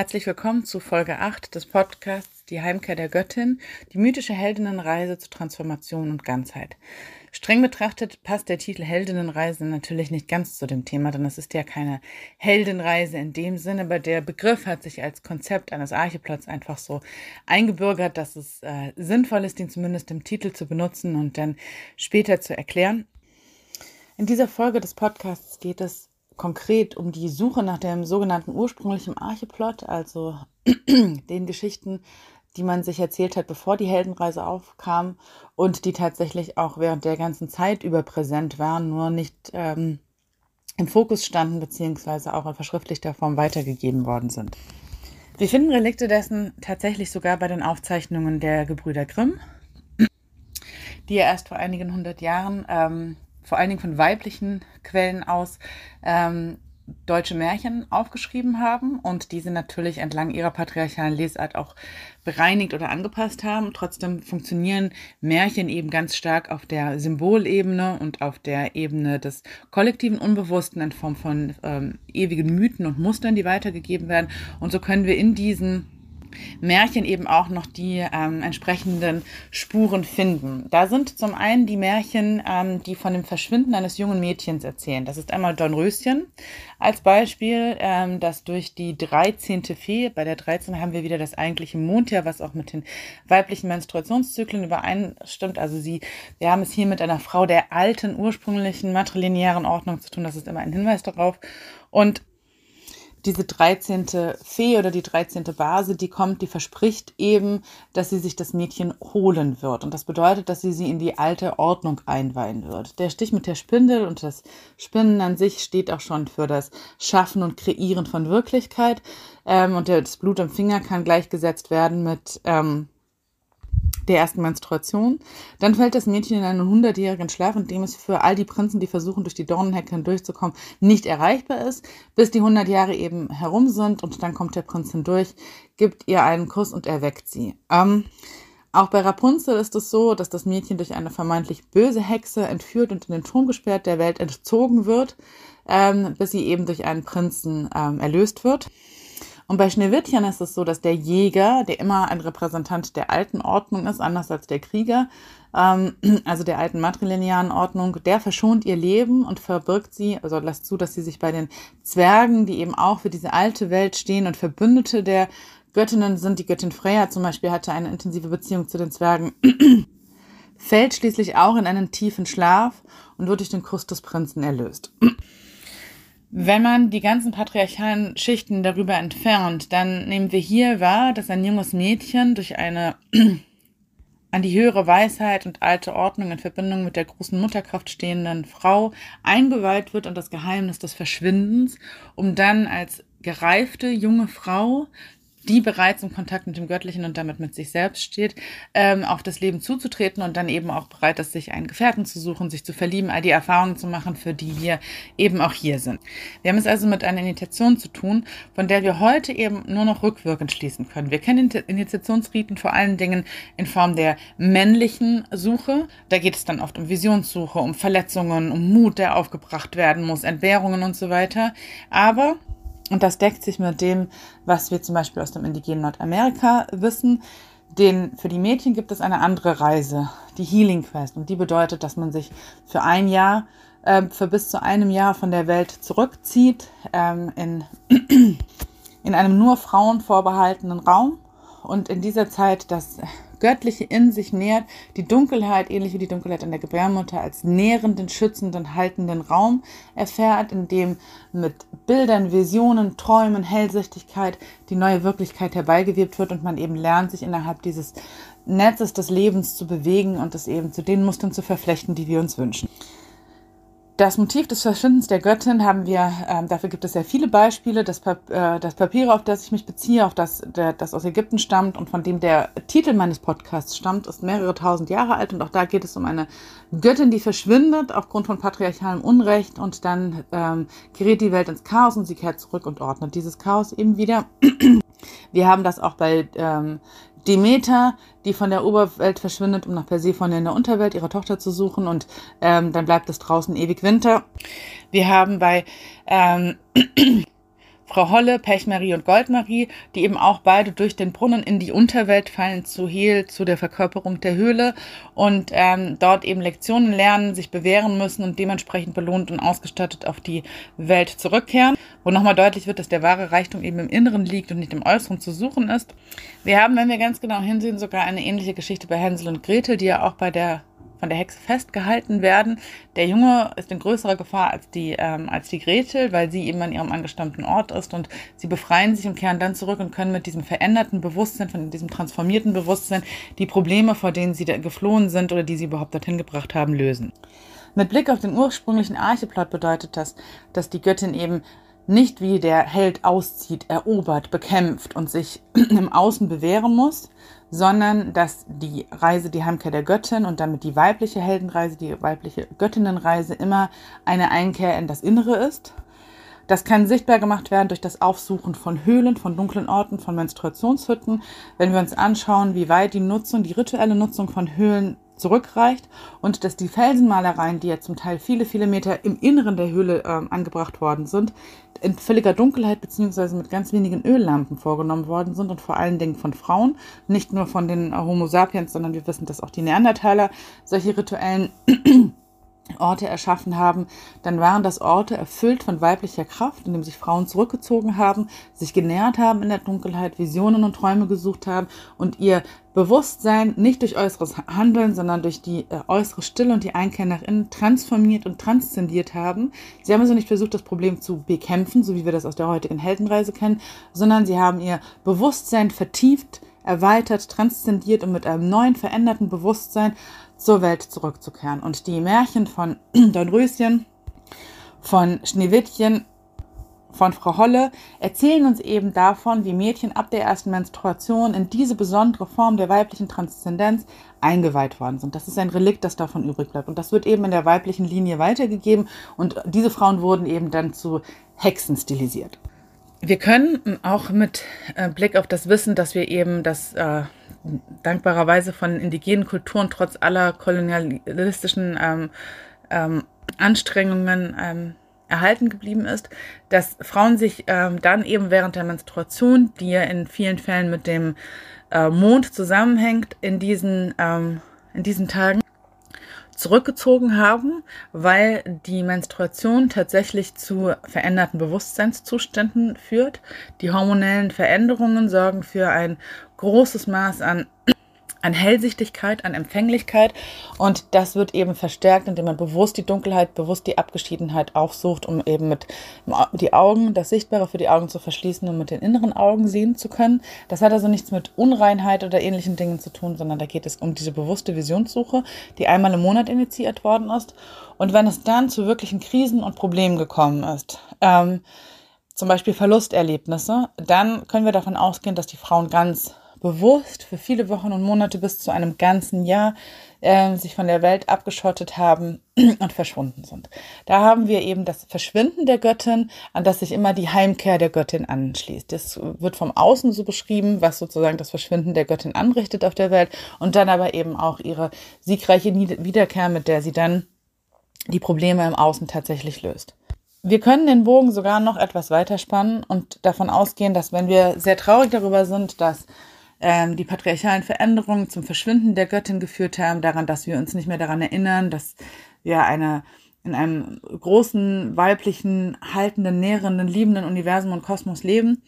Herzlich willkommen zu Folge 8 des Podcasts Die Heimkehr der Göttin, die mythische Heldinnenreise zur Transformation und Ganzheit. Streng betrachtet passt der Titel Heldinnenreise natürlich nicht ganz zu dem Thema, denn es ist ja keine Heldenreise in dem Sinne, aber der Begriff hat sich als Konzept eines Archiplots einfach so eingebürgert, dass es äh, sinnvoll ist, ihn zumindest im Titel zu benutzen und dann später zu erklären. In dieser Folge des Podcasts geht es konkret um die Suche nach dem sogenannten ursprünglichen Archeplot, also den Geschichten, die man sich erzählt hat, bevor die Heldenreise aufkam und die tatsächlich auch während der ganzen Zeit über präsent waren, nur nicht ähm, im Fokus standen, beziehungsweise auch in verschriftlichter Form weitergegeben worden sind. Wir finden Relikte dessen tatsächlich sogar bei den Aufzeichnungen der Gebrüder Grimm, die ja erst vor einigen hundert Jahren ähm, vor allen Dingen von weiblichen Quellen aus ähm, deutsche Märchen aufgeschrieben haben und diese natürlich entlang ihrer patriarchalen Lesart auch bereinigt oder angepasst haben. Trotzdem funktionieren Märchen eben ganz stark auf der Symbolebene und auf der Ebene des kollektiven Unbewussten in Form von ähm, ewigen Mythen und Mustern, die weitergegeben werden. Und so können wir in diesen Märchen eben auch noch die ähm, entsprechenden Spuren finden. Da sind zum einen die Märchen, ähm, die von dem Verschwinden eines jungen Mädchens erzählen. Das ist einmal Dornröschen als Beispiel, ähm, das durch die 13. Fee, bei der 13 haben wir wieder das eigentliche Mondjahr, was auch mit den weiblichen Menstruationszyklen übereinstimmt. Also sie, wir haben es hier mit einer Frau der alten, ursprünglichen matrilinearen Ordnung zu tun. Das ist immer ein Hinweis darauf. Und diese 13. Fee oder die 13. Base, die kommt, die verspricht eben, dass sie sich das Mädchen holen wird. Und das bedeutet, dass sie sie in die alte Ordnung einweihen wird. Der Stich mit der Spindel und das Spinnen an sich steht auch schon für das Schaffen und Kreieren von Wirklichkeit. Ähm, und das Blut am Finger kann gleichgesetzt werden mit ähm, der ersten Menstruation. Dann fällt das Mädchen in einen hundertjährigen Schlaf, in dem es für all die Prinzen, die versuchen, durch die Dornenhecke hindurchzukommen, nicht erreichbar ist, bis die hundert Jahre eben herum sind und dann kommt der Prinz hindurch, gibt ihr einen Kuss und erweckt sie. Ähm, auch bei Rapunzel ist es so, dass das Mädchen durch eine vermeintlich böse Hexe entführt und in den Turm gesperrt der Welt entzogen wird, ähm, bis sie eben durch einen Prinzen ähm, erlöst wird. Und bei Schneewittchen ist es so, dass der Jäger, der immer ein Repräsentant der alten Ordnung ist, anders als der Krieger, ähm, also der alten matrilinearen Ordnung, der verschont ihr Leben und verbirgt sie, also lässt zu, dass sie sich bei den Zwergen, die eben auch für diese alte Welt stehen und Verbündete der Göttinnen sind, die Göttin Freya zum Beispiel hatte eine intensive Beziehung zu den Zwergen, fällt schließlich auch in einen tiefen Schlaf und wird durch den Kuss des Prinzen erlöst. Wenn man die ganzen patriarchalen Schichten darüber entfernt, dann nehmen wir hier wahr, dass ein junges Mädchen durch eine an die höhere Weisheit und alte Ordnung in Verbindung mit der großen Mutterkraft stehenden Frau eingeweiht wird und das Geheimnis des Verschwindens, um dann als gereifte junge Frau die bereits im Kontakt mit dem Göttlichen und damit mit sich selbst steht, ähm, auf das Leben zuzutreten und dann eben auch bereit ist, sich einen Gefährten zu suchen, sich zu verlieben, all die Erfahrungen zu machen, für die wir eben auch hier sind. Wir haben es also mit einer Initiation zu tun, von der wir heute eben nur noch rückwirkend schließen können. Wir kennen Initiationsriten vor allen Dingen in Form der männlichen Suche. Da geht es dann oft um Visionssuche, um Verletzungen, um Mut, der aufgebracht werden muss, Entbehrungen und so weiter. Aber und das deckt sich mit dem, was wir zum Beispiel aus dem indigenen Nordamerika wissen. Den, für die Mädchen gibt es eine andere Reise, die Healing Quest. Und die bedeutet, dass man sich für ein Jahr, äh, für bis zu einem Jahr von der Welt zurückzieht, ähm, in, in einem nur Frauen vorbehaltenen Raum. Und in dieser Zeit das Göttliche in sich nährt, die Dunkelheit, ähnlich wie die Dunkelheit in der Gebärmutter, als nährenden, schützenden, haltenden Raum erfährt, in dem mit Bildern, Visionen, Träumen, Hellsichtigkeit die neue Wirklichkeit herbeigewebt wird und man eben lernt, sich innerhalb dieses Netzes des Lebens zu bewegen und es eben zu den Mustern zu verflechten, die wir uns wünschen. Das Motiv des Verschwindens der Göttin haben wir, ähm, dafür gibt es sehr viele Beispiele. Das, Pap äh, das Papier, auf das ich mich beziehe, auf das, der, das aus Ägypten stammt und von dem der Titel meines Podcasts stammt, ist mehrere tausend Jahre alt. Und auch da geht es um eine Göttin, die verschwindet aufgrund von patriarchalem Unrecht und dann ähm, gerät die Welt ins Chaos und sie kehrt zurück und ordnet dieses Chaos eben wieder. Wir haben das auch bei ähm, Demeter, die von der Oberwelt verschwindet, um nach Persephone in der Unterwelt ihre Tochter zu suchen und ähm, dann bleibt es draußen ewig Winter. Wir haben bei ähm, Frau Holle, Pechmarie und Goldmarie, die eben auch beide durch den Brunnen in die Unterwelt fallen, zu Hehl, zu der Verkörperung der Höhle und ähm, dort eben Lektionen lernen, sich bewähren müssen und dementsprechend belohnt und ausgestattet auf die Welt zurückkehren, wo nochmal deutlich wird, dass der wahre Reichtum eben im Inneren liegt und nicht im Äußeren zu suchen ist. Wir haben, wenn wir ganz genau hinsehen, sogar eine ähnliche Geschichte bei Hänsel und Gretel, die ja auch bei der von der Hexe festgehalten werden. Der Junge ist in größerer Gefahr als die, ähm, als die Gretel, weil sie eben an ihrem angestammten Ort ist und sie befreien sich und kehren dann zurück und können mit diesem veränderten Bewusstsein, von diesem transformierten Bewusstsein, die Probleme, vor denen sie geflohen sind oder die sie überhaupt dorthin gebracht haben, lösen. Mit Blick auf den ursprünglichen Archeplot bedeutet das, dass die Göttin eben nicht wie der Held auszieht, erobert, bekämpft und sich im Außen bewähren muss, sondern dass die Reise, die Heimkehr der Göttin und damit die weibliche Heldenreise, die weibliche Göttinnenreise immer eine Einkehr in das Innere ist. Das kann sichtbar gemacht werden durch das Aufsuchen von Höhlen, von dunklen Orten, von Menstruationshütten. Wenn wir uns anschauen, wie weit die Nutzung, die rituelle Nutzung von Höhlen zurückreicht und dass die Felsenmalereien, die ja zum Teil viele, viele Meter im Inneren der Höhle äh, angebracht worden sind, in völliger Dunkelheit beziehungsweise mit ganz wenigen Öllampen vorgenommen worden sind und vor allen Dingen von Frauen, nicht nur von den Homo sapiens, sondern wir wissen, dass auch die Neandertaler solche rituellen Orte erschaffen haben, dann waren das Orte erfüllt von weiblicher Kraft, in dem sich Frauen zurückgezogen haben, sich genährt haben in der Dunkelheit, Visionen und Träume gesucht haben und ihr Bewusstsein nicht durch äußeres Handeln, sondern durch die äh, äußere Stille und die Einkehr nach innen transformiert und transzendiert haben. Sie haben also nicht versucht, das Problem zu bekämpfen, so wie wir das aus der heutigen Heldenreise kennen, sondern sie haben ihr Bewusstsein vertieft, erweitert, transzendiert und mit einem neuen, veränderten Bewusstsein zur Welt zurückzukehren. Und die Märchen von Dornröschen, von Schneewittchen, von Frau Holle erzählen uns eben davon, wie Mädchen ab der ersten Menstruation in diese besondere Form der weiblichen Transzendenz eingeweiht worden sind. Das ist ein Relikt, das davon übrig bleibt. Und das wird eben in der weiblichen Linie weitergegeben. Und diese Frauen wurden eben dann zu Hexen stilisiert. Wir können auch mit äh, Blick auf das Wissen, dass wir eben das äh, dankbarerweise von indigenen Kulturen trotz aller kolonialistischen ähm, ähm, Anstrengungen ähm, erhalten geblieben ist, dass Frauen sich ähm, dann eben während der Menstruation, die ja in vielen Fällen mit dem äh, Mond zusammenhängt, in diesen, ähm, in diesen Tagen zurückgezogen haben, weil die Menstruation tatsächlich zu veränderten Bewusstseinszuständen führt. Die hormonellen Veränderungen sorgen für ein großes Maß an an Hellsichtigkeit, an Empfänglichkeit und das wird eben verstärkt, indem man bewusst die Dunkelheit, bewusst die Abgeschiedenheit aufsucht, um eben mit die Augen, das Sichtbare für die Augen zu verschließen und mit den inneren Augen sehen zu können. Das hat also nichts mit Unreinheit oder ähnlichen Dingen zu tun, sondern da geht es um diese bewusste Visionssuche, die einmal im Monat initiiert worden ist. Und wenn es dann zu wirklichen Krisen und Problemen gekommen ist, ähm, zum Beispiel Verlusterlebnisse, dann können wir davon ausgehen, dass die Frauen ganz bewusst für viele Wochen und Monate bis zu einem ganzen Jahr äh, sich von der Welt abgeschottet haben und verschwunden sind. Da haben wir eben das Verschwinden der Göttin, an das sich immer die Heimkehr der Göttin anschließt. Das wird vom Außen so beschrieben, was sozusagen das Verschwinden der Göttin anrichtet auf der Welt und dann aber eben auch ihre siegreiche Wiederkehr, mit der sie dann die Probleme im Außen tatsächlich löst. Wir können den Bogen sogar noch etwas weiter spannen und davon ausgehen, dass wenn wir sehr traurig darüber sind, dass ähm, die patriarchalen Veränderungen zum Verschwinden der Göttin geführt haben, daran, dass wir uns nicht mehr daran erinnern, dass wir eine in einem großen, weiblichen, haltenden, nährenden, liebenden Universum und Kosmos leben,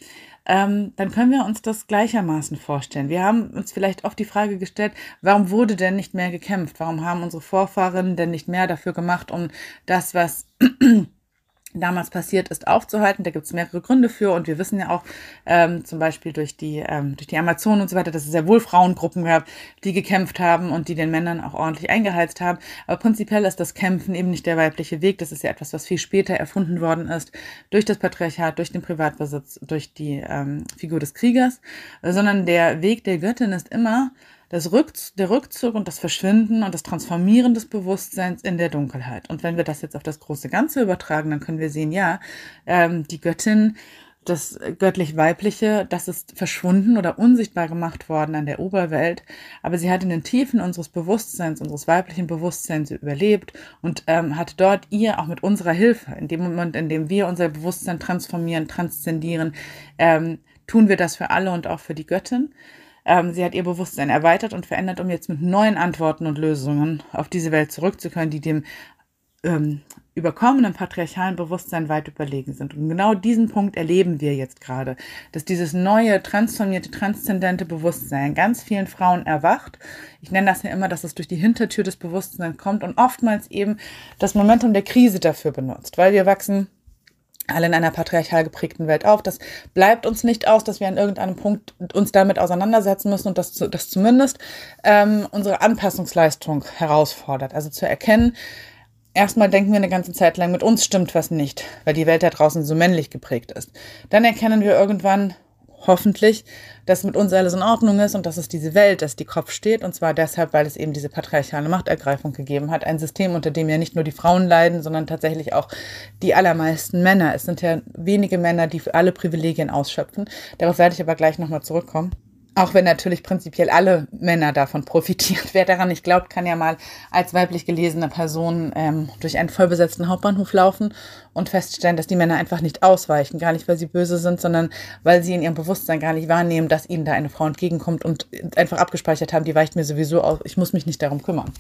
ähm, dann können wir uns das gleichermaßen vorstellen. Wir haben uns vielleicht oft die Frage gestellt, warum wurde denn nicht mehr gekämpft? Warum haben unsere Vorfahren denn nicht mehr dafür gemacht, um das, was damals passiert ist, aufzuhalten. Da gibt es mehrere Gründe für und wir wissen ja auch ähm, zum Beispiel durch die, ähm, durch die Amazonen und so weiter, dass es sehr wohl Frauengruppen gab, die gekämpft haben und die den Männern auch ordentlich eingeheizt haben. Aber prinzipiell ist das Kämpfen eben nicht der weibliche Weg. Das ist ja etwas, was viel später erfunden worden ist durch das Patriarchat, durch den Privatbesitz, durch die ähm, Figur des Kriegers, sondern der Weg der Göttin ist immer das Rückz der Rückzug und das Verschwinden und das Transformieren des Bewusstseins in der Dunkelheit. Und wenn wir das jetzt auf das große Ganze übertragen, dann können wir sehen, ja, ähm, die Göttin das göttlich-weibliche, das ist verschwunden oder unsichtbar gemacht worden an der Oberwelt, aber sie hat in den Tiefen unseres Bewusstseins, unseres weiblichen Bewusstseins überlebt und ähm, hat dort ihr auch mit unserer Hilfe, in dem Moment, in dem wir unser Bewusstsein transformieren, transzendieren, ähm, tun wir das für alle und auch für die Göttin. Ähm, sie hat ihr Bewusstsein erweitert und verändert, um jetzt mit neuen Antworten und Lösungen auf diese Welt zurückzukommen, die dem ähm, überkommenen patriarchalen Bewusstsein weit überlegen sind. Und genau diesen Punkt erleben wir jetzt gerade, dass dieses neue, transformierte, transzendente Bewusstsein ganz vielen Frauen erwacht. Ich nenne das ja immer, dass es durch die Hintertür des Bewusstseins kommt und oftmals eben das Momentum der Krise dafür benutzt, weil wir wachsen alle in einer patriarchal geprägten Welt auf. Das bleibt uns nicht aus, dass wir an irgendeinem Punkt uns damit auseinandersetzen müssen und das, das zumindest ähm, unsere Anpassungsleistung herausfordert. Also zu erkennen, erstmal denken wir eine ganze Zeit lang, mit uns stimmt was nicht, weil die Welt da draußen so männlich geprägt ist. Dann erkennen wir irgendwann, hoffentlich, dass mit uns alles in Ordnung ist und dass es diese Welt ist, die Kopf steht. Und zwar deshalb, weil es eben diese patriarchale Machtergreifung gegeben hat. Ein System, unter dem ja nicht nur die Frauen leiden, sondern tatsächlich auch die allermeisten Männer. Es sind ja wenige Männer, die alle Privilegien ausschöpfen. Darauf werde ich aber gleich nochmal zurückkommen. Auch wenn natürlich prinzipiell alle Männer davon profitieren. Wer daran nicht glaubt, kann ja mal als weiblich gelesene Person ähm, durch einen vollbesetzten Hauptbahnhof laufen und feststellen, dass die Männer einfach nicht ausweichen. Gar nicht, weil sie böse sind, sondern weil sie in ihrem Bewusstsein gar nicht wahrnehmen, dass ihnen da eine Frau entgegenkommt und einfach abgespeichert haben, die weicht mir sowieso aus. Ich muss mich nicht darum kümmern.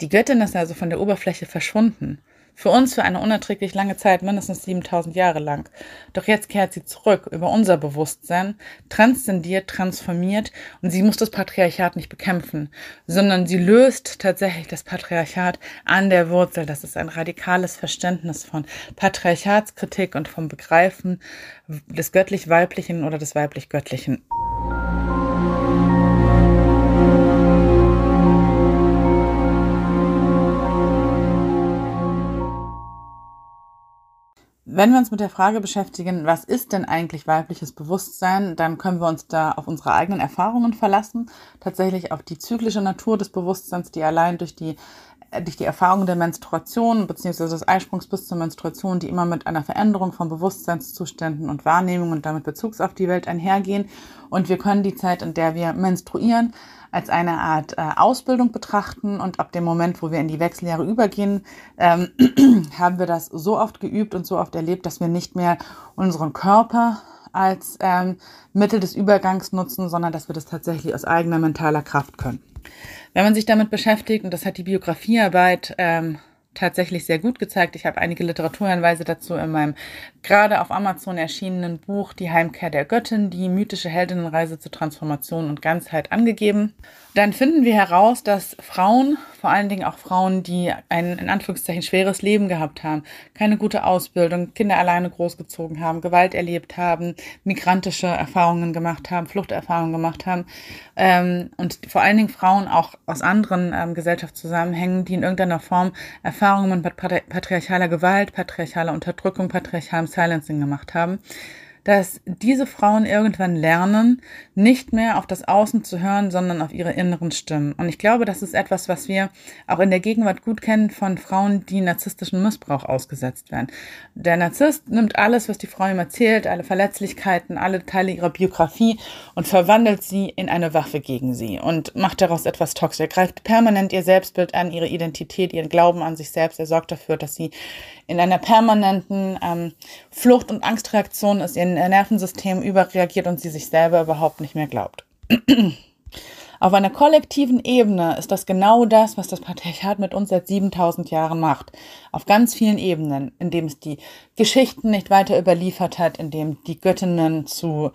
Die Göttin ist also von der Oberfläche verschwunden. Für uns für eine unerträglich lange Zeit, mindestens 7000 Jahre lang. Doch jetzt kehrt sie zurück über unser Bewusstsein, transzendiert, transformiert und sie muss das Patriarchat nicht bekämpfen, sondern sie löst tatsächlich das Patriarchat an der Wurzel. Das ist ein radikales Verständnis von Patriarchatskritik und vom Begreifen des göttlich-weiblichen oder des weiblich-göttlichen. Wenn wir uns mit der Frage beschäftigen, was ist denn eigentlich weibliches Bewusstsein, dann können wir uns da auf unsere eigenen Erfahrungen verlassen, tatsächlich auf die zyklische Natur des Bewusstseins, die allein durch die durch die Erfahrung der Menstruation bzw. des Eisprungs bis zur Menstruation, die immer mit einer Veränderung von Bewusstseinszuständen und Wahrnehmung und damit Bezugs auf die Welt einhergehen. Und wir können die Zeit, in der wir menstruieren, als eine Art äh, Ausbildung betrachten und ab dem Moment, wo wir in die Wechseljahre übergehen, ähm, haben wir das so oft geübt und so oft erlebt, dass wir nicht mehr unseren Körper als ähm, Mittel des Übergangs nutzen, sondern dass wir das tatsächlich aus eigener mentaler Kraft können. Wenn man sich damit beschäftigt, und das hat die Biografiearbeit ähm, tatsächlich sehr gut gezeigt. Ich habe einige Literaturhinweise dazu in meinem gerade auf Amazon erschienenen Buch Die Heimkehr der Göttin, die mythische Heldinnenreise zur Transformation und Ganzheit angegeben. Dann finden wir heraus, dass Frauen, vor allen Dingen auch Frauen, die ein in Anführungszeichen schweres Leben gehabt haben, keine gute Ausbildung, Kinder alleine großgezogen haben, Gewalt erlebt haben, migrantische Erfahrungen gemacht haben, Fluchterfahrungen gemacht haben ähm, und vor allen Dingen Frauen auch aus anderen ähm, Gesellschaftszusammenhängen, die in irgendeiner Form Erfahrungen mit patriarchaler Gewalt, patriarchaler Unterdrückung, patriarchalem Silencing gemacht haben dass diese Frauen irgendwann lernen, nicht mehr auf das Außen zu hören, sondern auf ihre inneren Stimmen. Und ich glaube, das ist etwas, was wir auch in der Gegenwart gut kennen von Frauen, die narzisstischen Missbrauch ausgesetzt werden. Der Narzisst nimmt alles, was die Frau ihm erzählt, alle Verletzlichkeiten, alle Teile ihrer Biografie und verwandelt sie in eine Waffe gegen sie und macht daraus etwas toxisch. Er greift permanent ihr Selbstbild an, ihre Identität, ihren Glauben an sich selbst. Er sorgt dafür, dass sie in einer permanenten ähm, Flucht- und Angstreaktion ist, ihr Nervensystem überreagiert und sie sich selber überhaupt nicht mehr glaubt. Auf einer kollektiven Ebene ist das genau das, was das Patriarchat mit uns seit 7000 Jahren macht. Auf ganz vielen Ebenen, indem es die Geschichten nicht weiter überliefert hat, indem die Göttinnen zu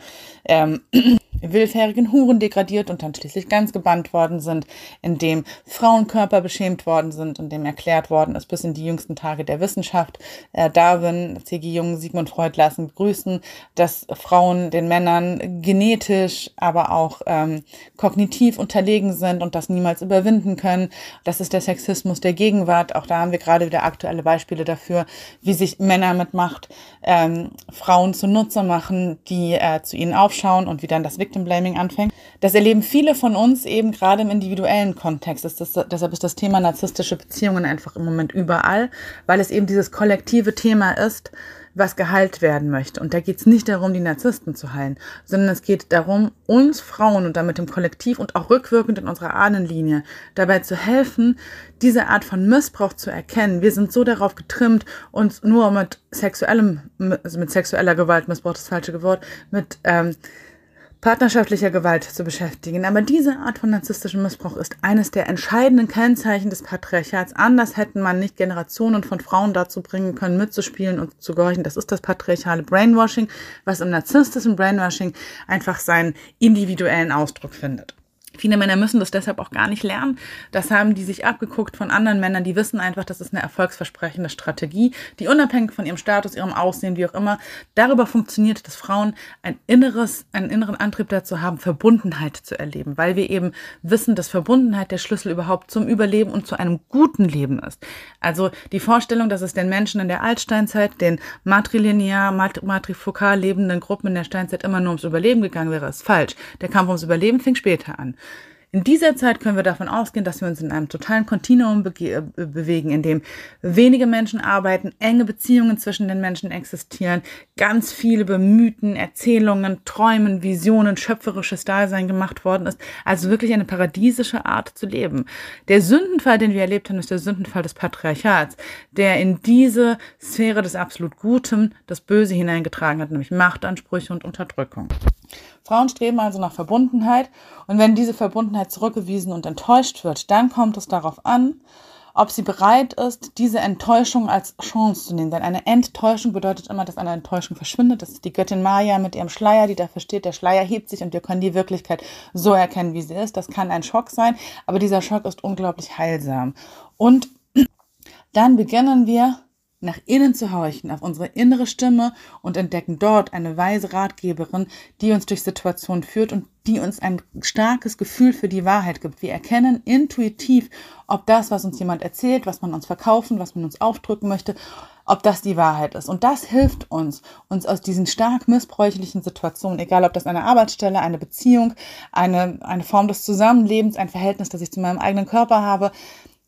ähm, willfährigen Huren degradiert und dann schließlich ganz gebannt worden sind, in dem Frauenkörper beschämt worden sind und dem erklärt worden ist bis in die jüngsten Tage der Wissenschaft. Äh, Darwin, C.G. Jung, Sigmund Freud lassen grüßen, dass Frauen den Männern genetisch, aber auch ähm, kognitiv unterlegen sind und das niemals überwinden können. Das ist der Sexismus der Gegenwart. Auch da haben wir gerade wieder aktuelle Beispiele dafür, wie sich Männer mit Macht ähm, Frauen zunutze machen, die äh, zu ihnen aufschauen und wie dann das Victim Blaming anfängt. Das erleben viele von uns eben gerade im individuellen Kontext. Das ist, deshalb ist das Thema narzisstische Beziehungen einfach im Moment überall, weil es eben dieses kollektive Thema ist, was geheilt werden möchte. Und da geht es nicht darum, die Narzissten zu heilen, sondern es geht darum, uns Frauen und damit im Kollektiv und auch rückwirkend in unserer Ahnenlinie dabei zu helfen, diese Art von Missbrauch zu erkennen. Wir sind so darauf getrimmt, uns nur mit sexuellem, also mit sexueller Gewalt, Missbrauch das falsche Wort, mit ähm, partnerschaftlicher Gewalt zu beschäftigen. Aber diese Art von narzisstischem Missbrauch ist eines der entscheidenden Kennzeichen des Patriarchats. Anders hätten man nicht Generationen von Frauen dazu bringen können, mitzuspielen und zu gehorchen. Das ist das patriarchale Brainwashing, was im narzisstischen Brainwashing einfach seinen individuellen Ausdruck findet. Viele Männer müssen das deshalb auch gar nicht lernen. Das haben die sich abgeguckt von anderen Männern. Die wissen einfach, das ist eine erfolgsversprechende Strategie, die unabhängig von ihrem Status, ihrem Aussehen, wie auch immer, darüber funktioniert, dass Frauen ein inneres, einen inneren Antrieb dazu haben, Verbundenheit zu erleben, weil wir eben wissen, dass Verbundenheit der Schlüssel überhaupt zum Überleben und zu einem guten Leben ist. Also die Vorstellung, dass es den Menschen in der Altsteinzeit, den matrilinear, matrifokal lebenden Gruppen in der Steinzeit immer nur ums Überleben gegangen wäre, ist falsch. Der Kampf ums Überleben fing später an. In dieser Zeit können wir davon ausgehen, dass wir uns in einem totalen Kontinuum be äh, bewegen, in dem wenige Menschen arbeiten, enge Beziehungen zwischen den Menschen existieren, ganz viele Bemühten, Erzählungen, Träumen, Visionen, schöpferisches Dasein gemacht worden ist. Also wirklich eine paradiesische Art zu leben. Der Sündenfall, den wir erlebt haben, ist der Sündenfall des Patriarchats, der in diese Sphäre des absolut Guten das Böse hineingetragen hat, nämlich Machtansprüche und Unterdrückung. Frauen streben also nach Verbundenheit und wenn diese Verbundenheit zurückgewiesen und enttäuscht wird, dann kommt es darauf an, ob sie bereit ist, diese Enttäuschung als Chance zu nehmen. Denn eine Enttäuschung bedeutet immer, dass eine Enttäuschung verschwindet. Das ist die Göttin Maya mit ihrem Schleier, die dafür steht, der Schleier hebt sich und wir können die Wirklichkeit so erkennen, wie sie ist. Das kann ein Schock sein, aber dieser Schock ist unglaublich heilsam. Und dann beginnen wir nach innen zu horchen, auf unsere innere Stimme und entdecken dort eine weise Ratgeberin, die uns durch Situationen führt und die uns ein starkes Gefühl für die Wahrheit gibt. Wir erkennen intuitiv, ob das, was uns jemand erzählt, was man uns verkaufen, was man uns aufdrücken möchte, ob das die Wahrheit ist. Und das hilft uns, uns aus diesen stark missbräuchlichen Situationen, egal ob das eine Arbeitsstelle, eine Beziehung, eine, eine Form des Zusammenlebens, ein Verhältnis, das ich zu meinem eigenen Körper habe,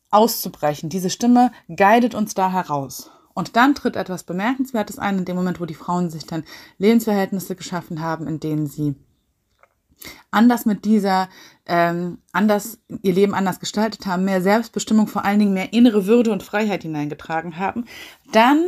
auszubrechen. Diese Stimme guidet uns da heraus. Und dann tritt etwas Bemerkenswertes ein, in dem Moment, wo die Frauen sich dann Lebensverhältnisse geschaffen haben, in denen sie anders mit dieser, ähm, anders ihr Leben anders gestaltet haben, mehr Selbstbestimmung, vor allen Dingen mehr innere Würde und Freiheit hineingetragen haben, dann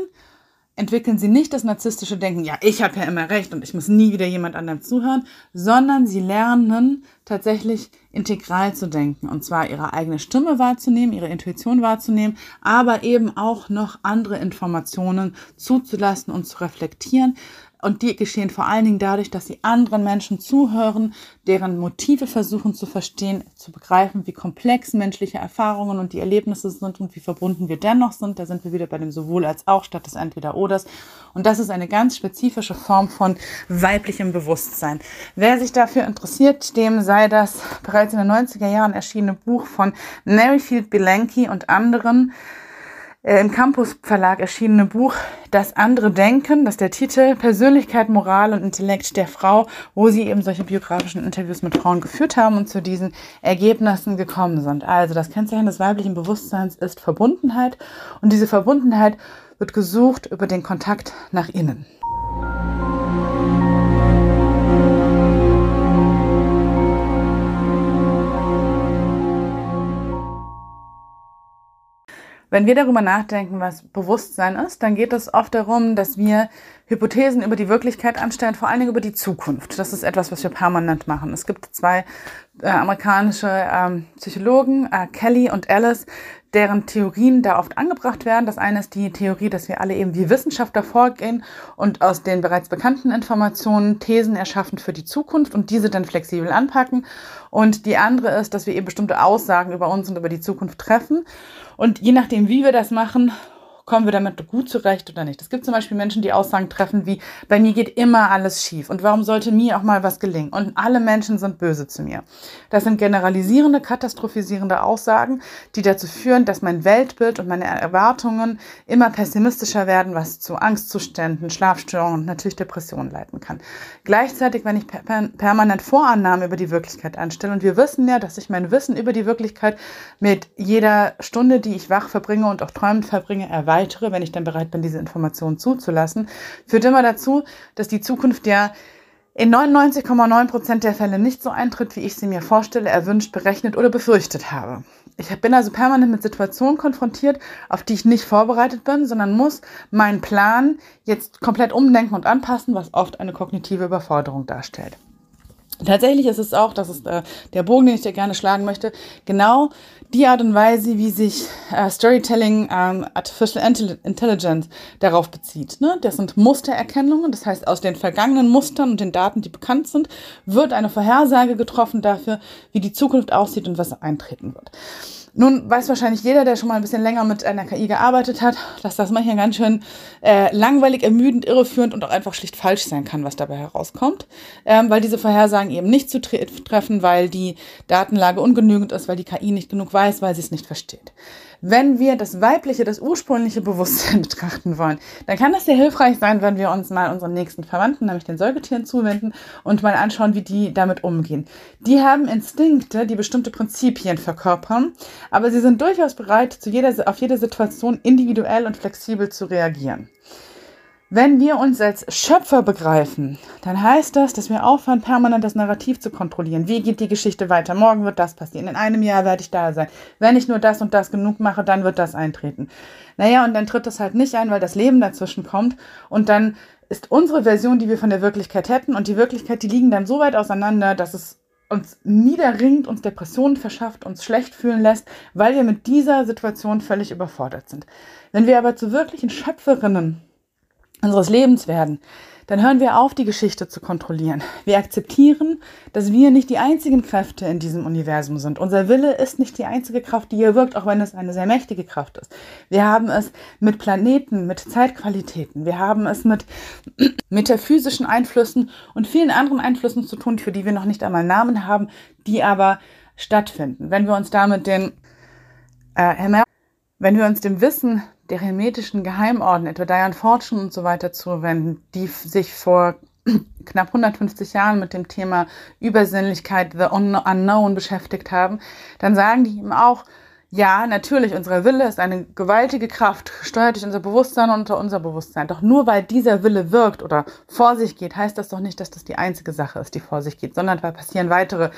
entwickeln sie nicht das narzisstische Denken, ja, ich habe ja immer recht und ich muss nie wieder jemand anderem zuhören, sondern sie lernen tatsächlich integral zu denken und zwar ihre eigene Stimme wahrzunehmen, ihre Intuition wahrzunehmen, aber eben auch noch andere Informationen zuzulassen und zu reflektieren, und die geschehen vor allen Dingen dadurch, dass sie anderen Menschen zuhören, deren Motive versuchen zu verstehen, zu begreifen, wie komplex menschliche Erfahrungen und die Erlebnisse sind und wie verbunden wir dennoch sind. Da sind wir wieder bei dem sowohl als auch statt des Entweder-Oders. Und das ist eine ganz spezifische Form von weiblichem Bewusstsein. Wer sich dafür interessiert, dem sei das bereits in den 90er Jahren erschienene Buch von Maryfield Bilenki und anderen äh, im Campus Verlag erschienene Buch Das andere Denken, das der Titel Persönlichkeit, Moral und Intellekt der Frau, wo sie eben solche biografischen Interviews mit Frauen geführt haben und zu diesen Ergebnissen gekommen sind. Also das Kennzeichen des weiblichen Bewusstseins ist Verbundenheit und diese Verbundenheit wird gesucht über den Kontakt nach innen. Wenn wir darüber nachdenken, was Bewusstsein ist, dann geht es oft darum, dass wir Hypothesen über die Wirklichkeit anstellen, vor allen Dingen über die Zukunft. Das ist etwas, was wir permanent machen. Es gibt zwei äh, amerikanische ähm, Psychologen, äh, Kelly und Alice, deren Theorien da oft angebracht werden. Das eine ist die Theorie, dass wir alle eben wie Wissenschaftler vorgehen und aus den bereits bekannten Informationen Thesen erschaffen für die Zukunft und diese dann flexibel anpacken. Und die andere ist, dass wir eben bestimmte Aussagen über uns und über die Zukunft treffen. Und je nachdem, wie wir das machen, kommen wir damit gut zurecht oder nicht. Es gibt zum Beispiel Menschen, die Aussagen treffen wie, bei mir geht immer alles schief und warum sollte mir auch mal was gelingen und alle Menschen sind böse zu mir. Das sind generalisierende, katastrophisierende Aussagen, die dazu führen, dass mein Weltbild und meine Erwartungen immer pessimistischer werden, was zu Angstzuständen, Schlafstörungen und natürlich Depressionen leiten kann. Gleichzeitig, wenn ich per permanent Vorannahmen über die Wirklichkeit anstelle und wir wissen ja, dass ich mein Wissen über die Wirklichkeit mit jeder Stunde, die ich wach verbringe und auch träumend verbringe, erweitere, erweitere, wenn ich dann bereit bin, diese Informationen zuzulassen, führt immer dazu, dass die Zukunft ja in 99,9 Prozent der Fälle nicht so eintritt, wie ich sie mir vorstelle, erwünscht, berechnet oder befürchtet habe. Ich bin also permanent mit Situationen konfrontiert, auf die ich nicht vorbereitet bin, sondern muss meinen Plan jetzt komplett umdenken und anpassen, was oft eine kognitive Überforderung darstellt. Tatsächlich ist es auch, das ist äh, der Bogen, den ich dir gerne schlagen möchte, genau die Art und Weise, wie sich äh, Storytelling, ähm, Artificial Intelligence darauf bezieht. Ne? Das sind Mustererkennungen, das heißt, aus den vergangenen Mustern und den Daten, die bekannt sind, wird eine Vorhersage getroffen dafür, wie die Zukunft aussieht und was eintreten wird. Nun weiß wahrscheinlich jeder, der schon mal ein bisschen länger mit einer KI gearbeitet hat, dass das manchmal ganz schön äh, langweilig, ermüdend, irreführend und auch einfach schlicht falsch sein kann, was dabei herauskommt, ähm, weil diese Vorhersagen eben nicht zu tre treffen, weil die Datenlage ungenügend ist, weil die KI nicht genug weiß, weil sie es nicht versteht. Wenn wir das weibliche, das ursprüngliche Bewusstsein betrachten wollen, dann kann das sehr hilfreich sein, wenn wir uns mal unseren nächsten Verwandten, nämlich den Säugetieren, zuwenden und mal anschauen, wie die damit umgehen. Die haben Instinkte, die bestimmte Prinzipien verkörpern, aber sie sind durchaus bereit, zu jeder, auf jede Situation individuell und flexibel zu reagieren. Wenn wir uns als Schöpfer begreifen, dann heißt das, dass wir aufhören, permanent das Narrativ zu kontrollieren. Wie geht die Geschichte weiter? Morgen wird das passieren. In einem Jahr werde ich da sein. Wenn ich nur das und das genug mache, dann wird das eintreten. Naja, und dann tritt das halt nicht ein, weil das Leben dazwischen kommt. Und dann ist unsere Version, die wir von der Wirklichkeit hätten, und die Wirklichkeit, die liegen dann so weit auseinander, dass es uns niederringt, uns Depressionen verschafft, uns schlecht fühlen lässt, weil wir mit dieser Situation völlig überfordert sind. Wenn wir aber zu wirklichen Schöpferinnen unseres Lebens werden, dann hören wir auf, die Geschichte zu kontrollieren. Wir akzeptieren, dass wir nicht die einzigen Kräfte in diesem Universum sind. Unser Wille ist nicht die einzige Kraft, die hier wirkt, auch wenn es eine sehr mächtige Kraft ist. Wir haben es mit Planeten, mit Zeitqualitäten, wir haben es mit metaphysischen Einflüssen und vielen anderen Einflüssen zu tun, für die wir noch nicht einmal Namen haben, die aber stattfinden. Wenn wir uns damit den äh, wenn wir uns dem Wissen der hermetischen Geheimorden, etwa Diane Fortune und so weiter zuwenden, die sich vor knapp 150 Jahren mit dem Thema Übersinnlichkeit, the unknown beschäftigt haben, dann sagen die ihm auch, ja, natürlich, unser Wille ist eine gewaltige Kraft, steuert durch unser Bewusstsein und unter unser Bewusstsein. Doch nur weil dieser Wille wirkt oder vor sich geht, heißt das doch nicht, dass das die einzige Sache ist, die vor sich geht, sondern da passieren weitere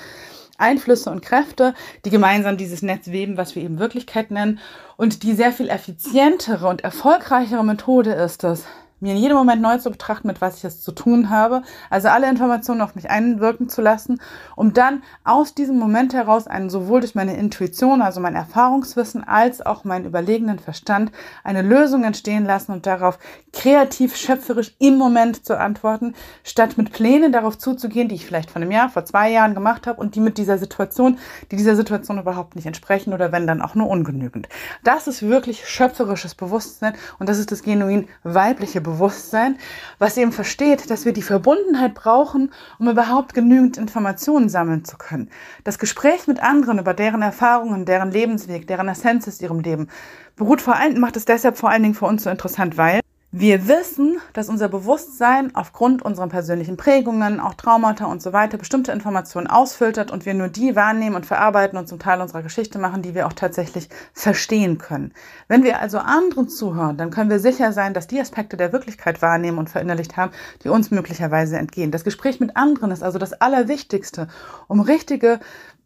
Einflüsse und Kräfte, die gemeinsam dieses Netz weben, was wir eben Wirklichkeit nennen. Und die sehr viel effizientere und erfolgreichere Methode ist es, mir in jedem Moment neu zu betrachten, mit was ich es zu tun habe, also alle Informationen auf mich einwirken zu lassen, um dann aus diesem Moment heraus einen sowohl durch meine Intuition, also mein Erfahrungswissen, als auch meinen überlegenen Verstand eine Lösung entstehen lassen und darauf kreativ, schöpferisch im Moment zu antworten, statt mit Plänen darauf zuzugehen, die ich vielleicht vor einem Jahr, vor zwei Jahren gemacht habe und die mit dieser Situation, die dieser Situation überhaupt nicht entsprechen oder wenn dann auch nur ungenügend. Das ist wirklich schöpferisches Bewusstsein und das ist das genuin weibliche Bewusstsein Bewusstsein, was eben versteht, dass wir die Verbundenheit brauchen, um überhaupt genügend Informationen sammeln zu können. Das Gespräch mit anderen über deren Erfahrungen, deren Lebensweg, deren Essenz ist ihrem Leben, beruht vor allem, macht es deshalb vor allen Dingen für uns so interessant, weil wir wissen, dass unser Bewusstsein aufgrund unserer persönlichen Prägungen, auch Traumata und so weiter, bestimmte Informationen ausfiltert und wir nur die wahrnehmen und verarbeiten und zum Teil unserer Geschichte machen, die wir auch tatsächlich verstehen können. Wenn wir also anderen zuhören, dann können wir sicher sein, dass die Aspekte der Wirklichkeit wahrnehmen und verinnerlicht haben, die uns möglicherweise entgehen. Das Gespräch mit anderen ist also das Allerwichtigste, um richtige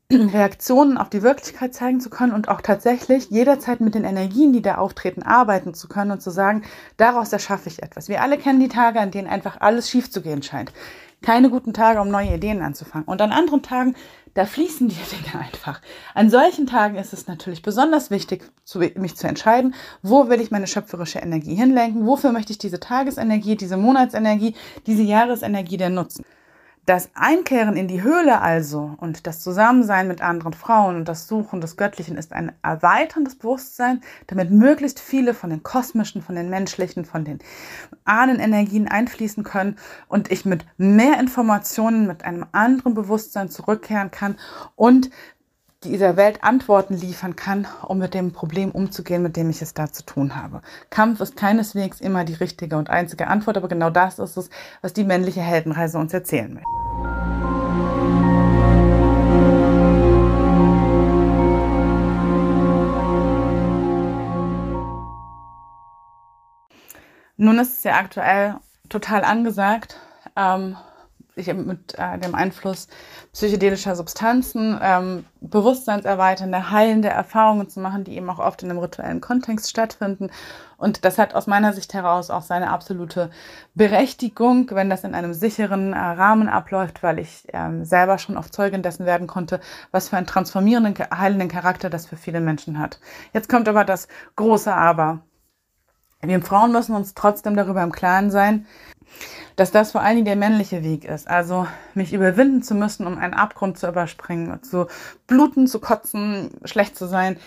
Reaktionen auf die Wirklichkeit zeigen zu können und auch tatsächlich jederzeit mit den Energien, die da auftreten, arbeiten zu können und zu sagen, daraus erschaffe ich etwas. Wir alle kennen die Tage, an denen einfach alles schief zu gehen scheint. Keine guten Tage, um neue Ideen anzufangen. Und an anderen Tagen, da fließen die Dinge einfach. An solchen Tagen ist es natürlich besonders wichtig, mich zu entscheiden, wo will ich meine schöpferische Energie hinlenken, wofür möchte ich diese Tagesenergie, diese Monatsenergie, diese Jahresenergie denn nutzen. Das Einkehren in die Höhle also und das Zusammensein mit anderen Frauen und das Suchen des Göttlichen ist ein erweiterndes Bewusstsein, damit möglichst viele von den kosmischen, von den menschlichen, von den Ahnenenergien einfließen können und ich mit mehr Informationen, mit einem anderen Bewusstsein zurückkehren kann und dieser Welt Antworten liefern kann, um mit dem Problem umzugehen, mit dem ich es da zu tun habe. Kampf ist keineswegs immer die richtige und einzige Antwort, aber genau das ist es, was die männliche Heldenreise uns erzählen möchte. Nun ist es ja aktuell total angesagt, ähm, sich mit äh, dem Einfluss psychedelischer Substanzen ähm, bewusstseinserweiternde, heilende Erfahrungen zu machen, die eben auch oft in einem rituellen Kontext stattfinden. Und das hat aus meiner Sicht heraus auch seine absolute Berechtigung, wenn das in einem sicheren äh, Rahmen abläuft, weil ich ähm, selber schon oft Zeugin dessen werden konnte, was für einen transformierenden, heilenden Charakter das für viele Menschen hat. Jetzt kommt aber das große Aber. Wir Frauen müssen uns trotzdem darüber im Klaren sein, dass das vor allen Dingen der männliche Weg ist. Also mich überwinden zu müssen, um einen Abgrund zu überspringen, zu bluten, zu kotzen, schlecht zu sein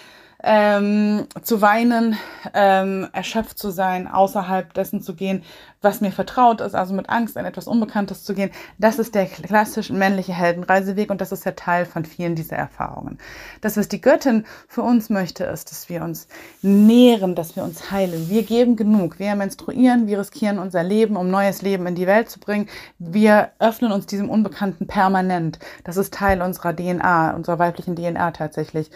ähm, zu weinen, ähm, erschöpft zu sein, außerhalb dessen zu gehen, was mir vertraut ist, also mit Angst in etwas Unbekanntes zu gehen. Das ist der klassische männliche Heldenreiseweg und das ist der Teil von vielen dieser Erfahrungen. Das, was die Göttin für uns möchte, ist, dass wir uns nähren, dass wir uns heilen. Wir geben genug. Wir menstruieren, wir riskieren unser Leben, um neues Leben in die Welt zu bringen. Wir öffnen uns diesem Unbekannten permanent. Das ist Teil unserer DNA, unserer weiblichen DNA tatsächlich.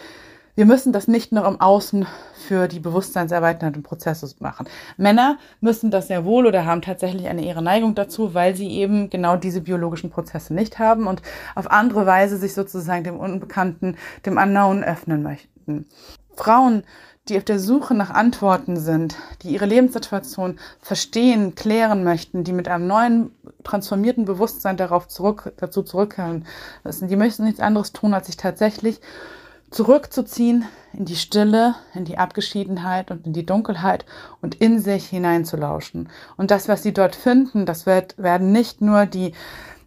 Wir müssen das nicht nur im Außen für die bewusstseinserweiternden Prozesse machen. Männer müssen das sehr wohl oder haben tatsächlich eine ihre Neigung dazu, weil sie eben genau diese biologischen Prozesse nicht haben und auf andere Weise sich sozusagen dem Unbekannten, dem Unknown öffnen möchten. Frauen, die auf der Suche nach Antworten sind, die ihre Lebenssituation verstehen, klären möchten, die mit einem neuen, transformierten Bewusstsein darauf zurück, dazu zurückkehren, die möchten nichts anderes tun, als sich tatsächlich zurückzuziehen in die Stille, in die Abgeschiedenheit und in die Dunkelheit und in sich hineinzulauschen. Und das, was sie dort finden, das wird, werden nicht nur die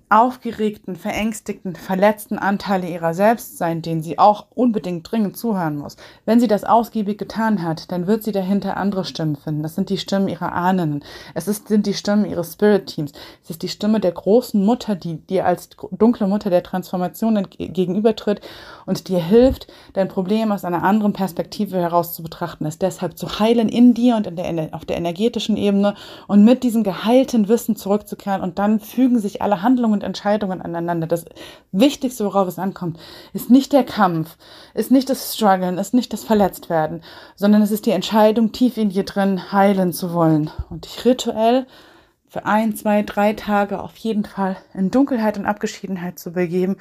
aufgeregten, verängstigten, verletzten Anteile ihrer selbst sein, denen sie auch unbedingt dringend zuhören muss. Wenn sie das ausgiebig getan hat, dann wird sie dahinter andere Stimmen finden. Das sind die Stimmen ihrer Ahnen. Es ist, sind die Stimmen ihres Spirit-Teams. Es ist die Stimme der großen Mutter, die dir als dunkle Mutter der Transformation gegenübertritt und dir hilft, dein Problem aus einer anderen Perspektive heraus zu betrachten, es deshalb zu heilen in dir und in der, auf der energetischen Ebene und mit diesem geheilten Wissen zurückzukehren und dann fügen sich alle Handlungen und Entscheidungen aneinander. Das Wichtigste, worauf es ankommt, ist nicht der Kampf, ist nicht das Struggeln, ist nicht das Verletztwerden, sondern es ist die Entscheidung, tief in dir drin heilen zu wollen und dich rituell für ein, zwei, drei Tage auf jeden Fall in Dunkelheit und Abgeschiedenheit zu begeben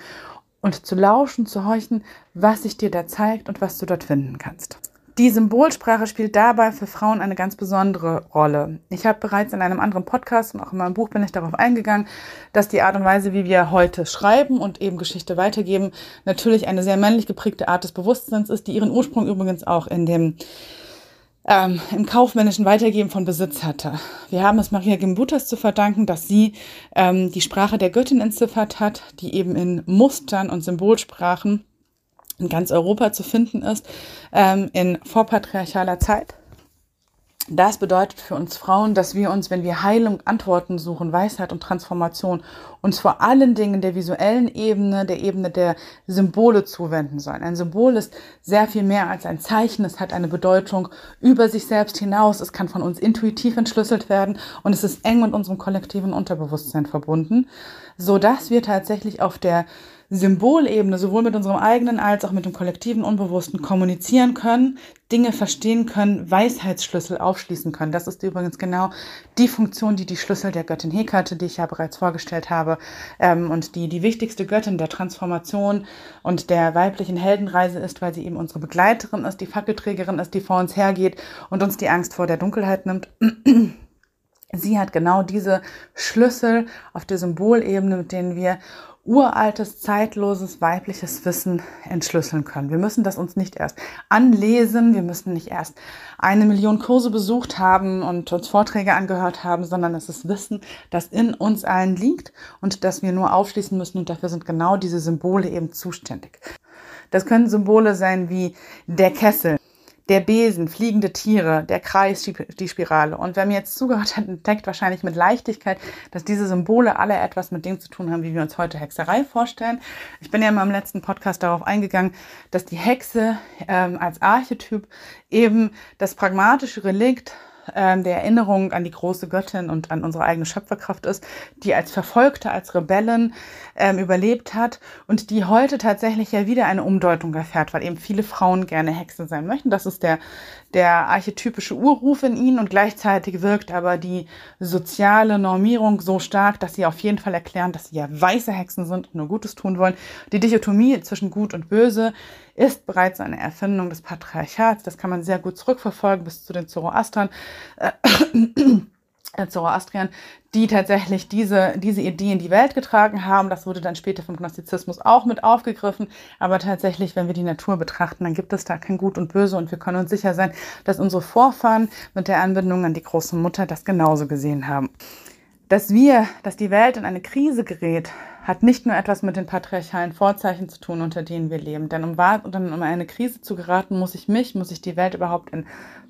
und zu lauschen, zu horchen, was sich dir da zeigt und was du dort finden kannst. Die Symbolsprache spielt dabei für Frauen eine ganz besondere Rolle. Ich habe bereits in einem anderen Podcast und auch in meinem Buch bin ich darauf eingegangen, dass die Art und Weise, wie wir heute schreiben und eben Geschichte weitergeben, natürlich eine sehr männlich geprägte Art des Bewusstseins ist, die ihren Ursprung übrigens auch in dem ähm, im kaufmännischen Weitergeben von Besitz hatte. Wir haben es Maria Gimbutas zu verdanken, dass sie ähm, die Sprache der Göttin entziffert hat, die eben in Mustern und Symbolsprachen in ganz Europa zu finden ist, ähm, in vorpatriarchaler Zeit. Das bedeutet für uns Frauen, dass wir uns, wenn wir Heilung, Antworten suchen, Weisheit und Transformation, uns vor allen Dingen der visuellen Ebene, der Ebene der Symbole zuwenden sollen. Ein Symbol ist sehr viel mehr als ein Zeichen. Es hat eine Bedeutung über sich selbst hinaus. Es kann von uns intuitiv entschlüsselt werden und es ist eng mit unserem kollektiven Unterbewusstsein verbunden, so dass wir tatsächlich auf der Symbolebene sowohl mit unserem eigenen als auch mit dem kollektiven Unbewussten kommunizieren können, Dinge verstehen können, Weisheitsschlüssel aufschließen können. Das ist übrigens genau die Funktion, die die Schlüssel der Göttin Hekate, die ich ja bereits vorgestellt habe, ähm, und die die wichtigste Göttin der Transformation und der weiblichen Heldenreise ist, weil sie eben unsere Begleiterin ist, die Fackelträgerin ist, die vor uns hergeht und uns die Angst vor der Dunkelheit nimmt. Sie hat genau diese Schlüssel auf der Symbolebene, mit denen wir uraltes, zeitloses, weibliches Wissen entschlüsseln können. Wir müssen das uns nicht erst anlesen, wir müssen nicht erst eine Million Kurse besucht haben und uns Vorträge angehört haben, sondern es ist Wissen, das in uns allen liegt und das wir nur aufschließen müssen und dafür sind genau diese Symbole eben zuständig. Das können Symbole sein wie der Kessel, der Besen, fliegende Tiere, der Kreis, die Spirale. Und wer mir jetzt zugehört hat, entdeckt wahrscheinlich mit Leichtigkeit, dass diese Symbole alle etwas mit dem zu tun haben, wie wir uns heute Hexerei vorstellen. Ich bin ja in meinem letzten Podcast darauf eingegangen, dass die Hexe ähm, als Archetyp eben das pragmatische Relikt ähm, der Erinnerung an die große Göttin und an unsere eigene Schöpferkraft ist, die als Verfolgte, als Rebellen ähm, überlebt hat und die heute tatsächlich ja wieder eine Umdeutung erfährt, weil eben viele Frauen gerne Hexen sein möchten. Das ist der, der archetypische Urruf in ihnen und gleichzeitig wirkt aber die soziale Normierung so stark, dass sie auf jeden Fall erklären, dass sie ja weiße Hexen sind und nur Gutes tun wollen. Die Dichotomie zwischen Gut und Böse ist bereits eine Erfindung des Patriarchats. Das kann man sehr gut zurückverfolgen bis zu den Zoroastern. Zoroastriern, die tatsächlich diese, diese Idee in die Welt getragen haben. Das wurde dann später vom Gnostizismus auch mit aufgegriffen. Aber tatsächlich, wenn wir die Natur betrachten, dann gibt es da kein Gut und Böse und wir können uns sicher sein, dass unsere Vorfahren mit der Anbindung an die große Mutter das genauso gesehen haben. Dass wir, dass die Welt in eine Krise gerät, hat nicht nur etwas mit den patriarchalen Vorzeichen zu tun, unter denen wir leben. Denn um, um in eine Krise zu geraten, muss ich mich, muss ich die Welt überhaupt in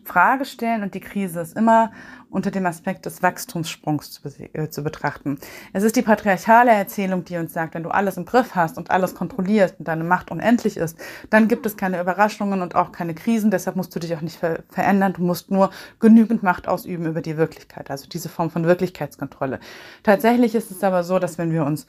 Frage stellen. Und die Krise ist immer unter dem Aspekt des Wachstumssprungs zu, äh, zu, betrachten. Es ist die patriarchale Erzählung, die uns sagt, wenn du alles im Griff hast und alles kontrollierst und deine Macht unendlich ist, dann gibt es keine Überraschungen und auch keine Krisen. Deshalb musst du dich auch nicht ver verändern. Du musst nur genügend Macht ausüben über die Wirklichkeit. Also diese Form von Wirklichkeitskontrolle. Tatsächlich ist es aber so, dass wenn wir uns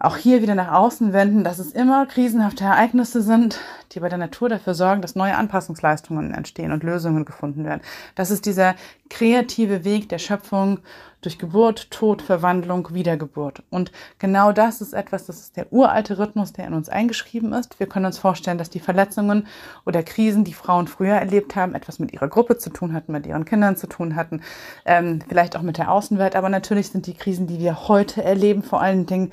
auch hier wieder nach außen wenden, dass es immer krisenhafte Ereignisse sind, die bei der Natur dafür sorgen, dass neue Anpassungsleistungen entstehen und Lösungen gefunden werden. Das ist dieser kreative Weg der Schöpfung durch Geburt, Tod, Verwandlung, Wiedergeburt. Und genau das ist etwas, das ist der uralte Rhythmus, der in uns eingeschrieben ist. Wir können uns vorstellen, dass die Verletzungen oder Krisen, die Frauen früher erlebt haben, etwas mit ihrer Gruppe zu tun hatten, mit ihren Kindern zu tun hatten, ähm, vielleicht auch mit der Außenwelt. Aber natürlich sind die Krisen, die wir heute erleben, vor allen Dingen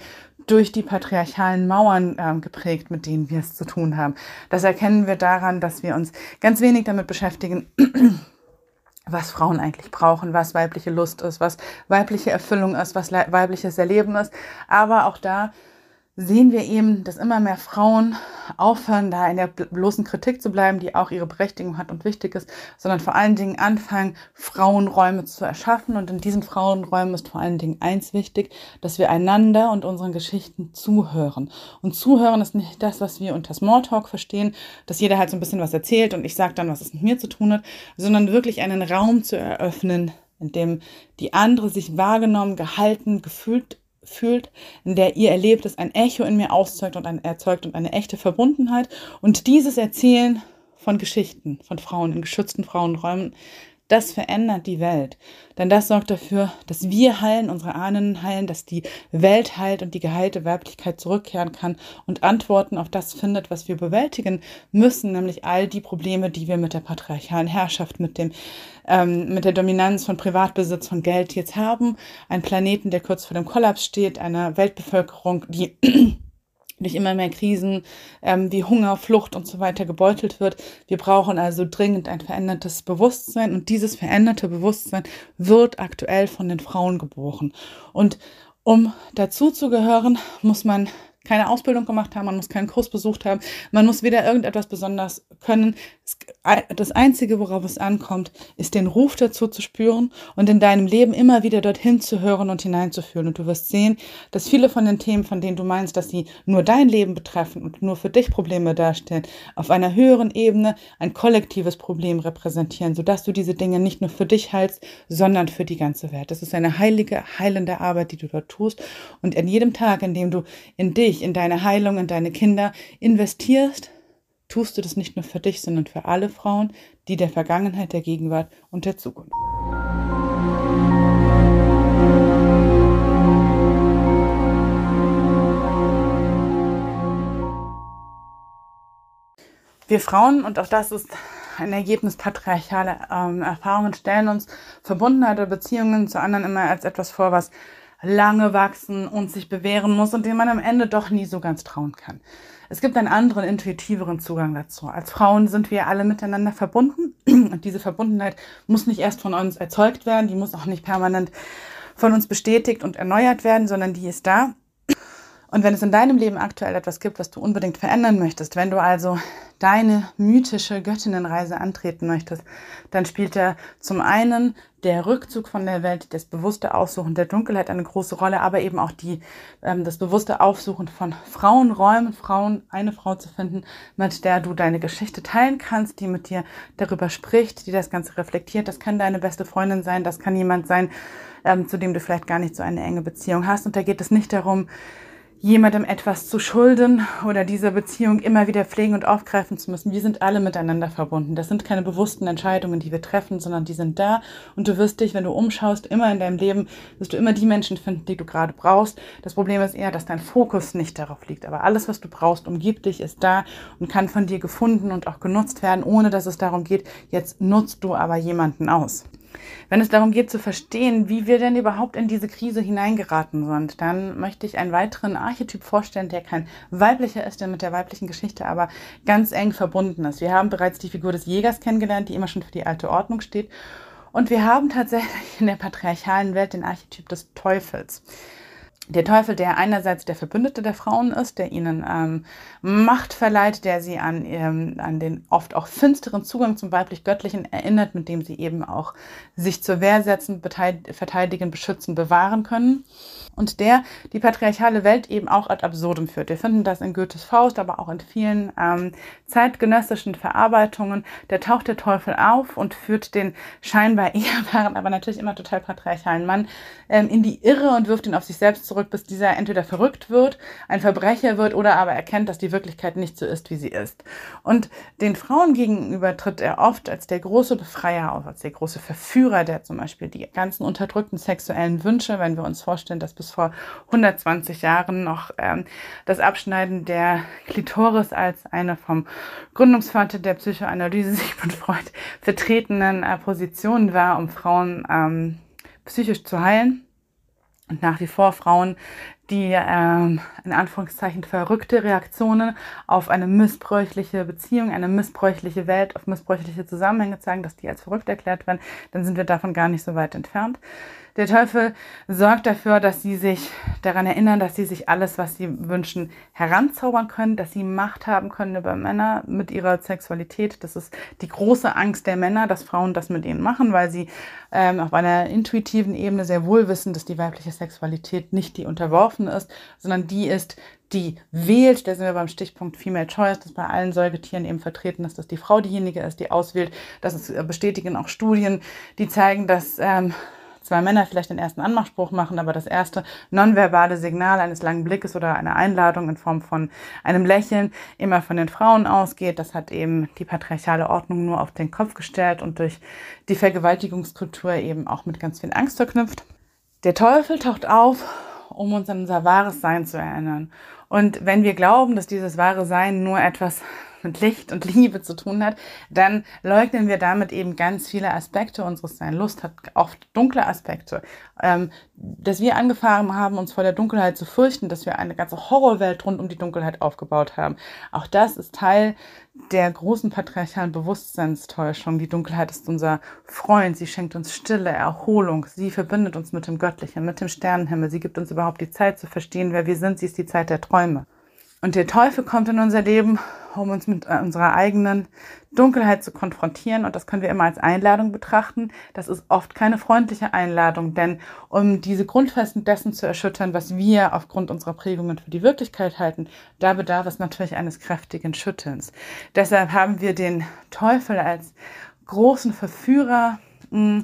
durch die patriarchalen Mauern ähm, geprägt, mit denen wir es zu tun haben. Das erkennen wir daran, dass wir uns ganz wenig damit beschäftigen, was Frauen eigentlich brauchen, was weibliche Lust ist, was weibliche Erfüllung ist, was weibliches Erleben ist. Aber auch da sehen wir eben, dass immer mehr Frauen aufhören, da in der bloßen Kritik zu bleiben, die auch ihre Berechtigung hat und wichtig ist, sondern vor allen Dingen anfangen, Frauenräume zu erschaffen. Und in diesen Frauenräumen ist vor allen Dingen eins wichtig, dass wir einander und unseren Geschichten zuhören. Und zuhören ist nicht das, was wir unter Smalltalk verstehen, dass jeder halt so ein bisschen was erzählt und ich sage dann, was es mit mir zu tun hat, sondern wirklich einen Raum zu eröffnen, in dem die andere sich wahrgenommen, gehalten, gefühlt fühlt, in der ihr Erlebtes ein Echo in mir auszeugt und ein, erzeugt und eine echte Verbundenheit. Und dieses Erzählen von Geschichten von Frauen in geschützten Frauenräumen das verändert die Welt. Denn das sorgt dafür, dass wir heilen, unsere Ahnen heilen, dass die Welt heilt und die geheilte Weiblichkeit zurückkehren kann und Antworten auf das findet, was wir bewältigen müssen, nämlich all die Probleme, die wir mit der patriarchalen Herrschaft, mit dem, ähm, mit der Dominanz von Privatbesitz, von Geld jetzt haben. Ein Planeten, der kurz vor dem Kollaps steht, einer Weltbevölkerung, die durch immer mehr Krisen ähm, wie Hunger, Flucht und so weiter gebeutelt wird. Wir brauchen also dringend ein verändertes Bewusstsein und dieses veränderte Bewusstsein wird aktuell von den Frauen geboren. Und um dazu zu gehören, muss man keine Ausbildung gemacht haben, man muss keinen Kurs besucht haben, man muss weder irgendetwas besonders können. Das Einzige, worauf es ankommt, ist den Ruf dazu zu spüren und in deinem Leben immer wieder dorthin zu hören und hineinzufühlen. Und du wirst sehen, dass viele von den Themen, von denen du meinst, dass sie nur dein Leben betreffen und nur für dich Probleme darstellen, auf einer höheren Ebene ein kollektives Problem repräsentieren, sodass du diese Dinge nicht nur für dich heilst, sondern für die ganze Welt. Das ist eine heilige, heilende Arbeit, die du dort tust. Und an jedem Tag, in dem du in dich dich, in deine Heilung, in deine Kinder investierst, tust du das nicht nur für dich, sondern für alle Frauen, die der Vergangenheit, der Gegenwart und der Zukunft. Wir Frauen, und auch das ist ein Ergebnis patriarchaler ähm, Erfahrungen, stellen uns Verbundenheit oder Beziehungen zu anderen immer als etwas vor, was lange wachsen und sich bewähren muss und dem man am Ende doch nie so ganz trauen kann. Es gibt einen anderen, intuitiveren Zugang dazu. Als Frauen sind wir alle miteinander verbunden und diese Verbundenheit muss nicht erst von uns erzeugt werden, die muss auch nicht permanent von uns bestätigt und erneuert werden, sondern die ist da. Und wenn es in deinem Leben aktuell etwas gibt, was du unbedingt verändern möchtest, wenn du also deine mythische Göttinnenreise antreten möchtest, dann spielt da zum einen der Rückzug von der Welt, das bewusste Aussuchen der Dunkelheit eine große Rolle, aber eben auch die, ähm, das bewusste Aufsuchen von Frauenräumen, Frauen, eine Frau zu finden, mit der du deine Geschichte teilen kannst, die mit dir darüber spricht, die das Ganze reflektiert. Das kann deine beste Freundin sein, das kann jemand sein, ähm, zu dem du vielleicht gar nicht so eine enge Beziehung hast. Und da geht es nicht darum, jemandem etwas zu schulden oder diese Beziehung immer wieder pflegen und aufgreifen zu müssen. Wir sind alle miteinander verbunden. Das sind keine bewussten Entscheidungen, die wir treffen, sondern die sind da. Und du wirst dich, wenn du umschaust, immer in deinem Leben, wirst du immer die Menschen finden, die du gerade brauchst. Das Problem ist eher, dass dein Fokus nicht darauf liegt. Aber alles, was du brauchst, umgibt dich, ist da und kann von dir gefunden und auch genutzt werden, ohne dass es darum geht, jetzt nutzt du aber jemanden aus. Wenn es darum geht zu verstehen, wie wir denn überhaupt in diese Krise hineingeraten sind, dann möchte ich einen weiteren Archetyp vorstellen, der kein weiblicher ist, der mit der weiblichen Geschichte aber ganz eng verbunden ist. Wir haben bereits die Figur des Jägers kennengelernt, die immer schon für die alte Ordnung steht. Und wir haben tatsächlich in der patriarchalen Welt den Archetyp des Teufels der Teufel, der einerseits der Verbündete der Frauen ist, der ihnen ähm, Macht verleiht, der sie an, ähm, an den oft auch finsteren Zugang zum weiblich-göttlichen erinnert, mit dem sie eben auch sich zur Wehr setzen, verteidigen, beschützen, bewahren können und der die patriarchale Welt eben auch ad absurdum führt. Wir finden das in Goethes Faust, aber auch in vielen ähm, zeitgenössischen Verarbeitungen. Da taucht der Teufel auf und führt den scheinbar ehrbaren, aber natürlich immer total patriarchalen Mann ähm, in die Irre und wirft ihn auf sich selbst zurück, bis dieser entweder verrückt wird, ein Verbrecher wird oder aber erkennt, dass die Wirklichkeit nicht so ist, wie sie ist. Und den Frauen gegenüber tritt er oft als der große Befreier auf, als der große Verführer, der zum Beispiel die ganzen unterdrückten sexuellen Wünsche, wenn wir uns vorstellen, dass bis bis vor 120 Jahren noch ähm, das Abschneiden der Klitoris als eine vom Gründungsvater der Psychoanalyse Sigmund Freud vertretenen äh, Position war, um Frauen ähm, psychisch zu heilen. Und nach wie vor Frauen, die ähm, in Anführungszeichen verrückte Reaktionen auf eine missbräuchliche Beziehung, eine missbräuchliche Welt, auf missbräuchliche Zusammenhänge zeigen, dass die als verrückt erklärt werden, dann sind wir davon gar nicht so weit entfernt. Der Teufel sorgt dafür, dass sie sich daran erinnern, dass sie sich alles, was sie wünschen, heranzaubern können, dass sie Macht haben können über Männer mit ihrer Sexualität. Das ist die große Angst der Männer, dass Frauen das mit ihnen machen, weil sie ähm, auf einer intuitiven Ebene sehr wohl wissen, dass die weibliche Sexualität nicht die unterworfen ist, sondern die ist, die wählt, da sind wir beim Stichpunkt Female Choice, dass bei allen Säugetieren eben vertreten ist, dass die Frau diejenige ist, die auswählt. Das bestätigen auch Studien, die zeigen, dass ähm, zwei Männer vielleicht den ersten Anmachspruch machen, aber das erste nonverbale Signal eines langen Blickes oder einer Einladung in Form von einem Lächeln immer von den Frauen ausgeht. Das hat eben die patriarchale Ordnung nur auf den Kopf gestellt und durch die Vergewaltigungskultur eben auch mit ganz viel Angst verknüpft. Der Teufel taucht auf, um uns an unser wahres Sein zu erinnern. Und wenn wir glauben, dass dieses wahre Sein nur etwas mit Licht und Liebe zu tun hat, dann leugnen wir damit eben ganz viele Aspekte unseres Sein. Lust hat oft dunkle Aspekte. Ähm, dass wir angefangen haben, uns vor der Dunkelheit zu fürchten, dass wir eine ganze Horrorwelt rund um die Dunkelheit aufgebaut haben. Auch das ist Teil der großen patriarchalen Bewusstseinstäuschung. Die Dunkelheit ist unser Freund. Sie schenkt uns Stille, Erholung. Sie verbindet uns mit dem Göttlichen, mit dem Sternenhimmel. Sie gibt uns überhaupt die Zeit zu verstehen, wer wir sind. Sie ist die Zeit der Träume. Und der Teufel kommt in unser Leben, um uns mit äh, unserer eigenen Dunkelheit zu konfrontieren. Und das können wir immer als Einladung betrachten. Das ist oft keine freundliche Einladung, denn um diese Grundfesten dessen zu erschüttern, was wir aufgrund unserer Prägungen für die Wirklichkeit halten, da bedarf es natürlich eines kräftigen Schüttelns. Deshalb haben wir den Teufel als großen Verführer, mh,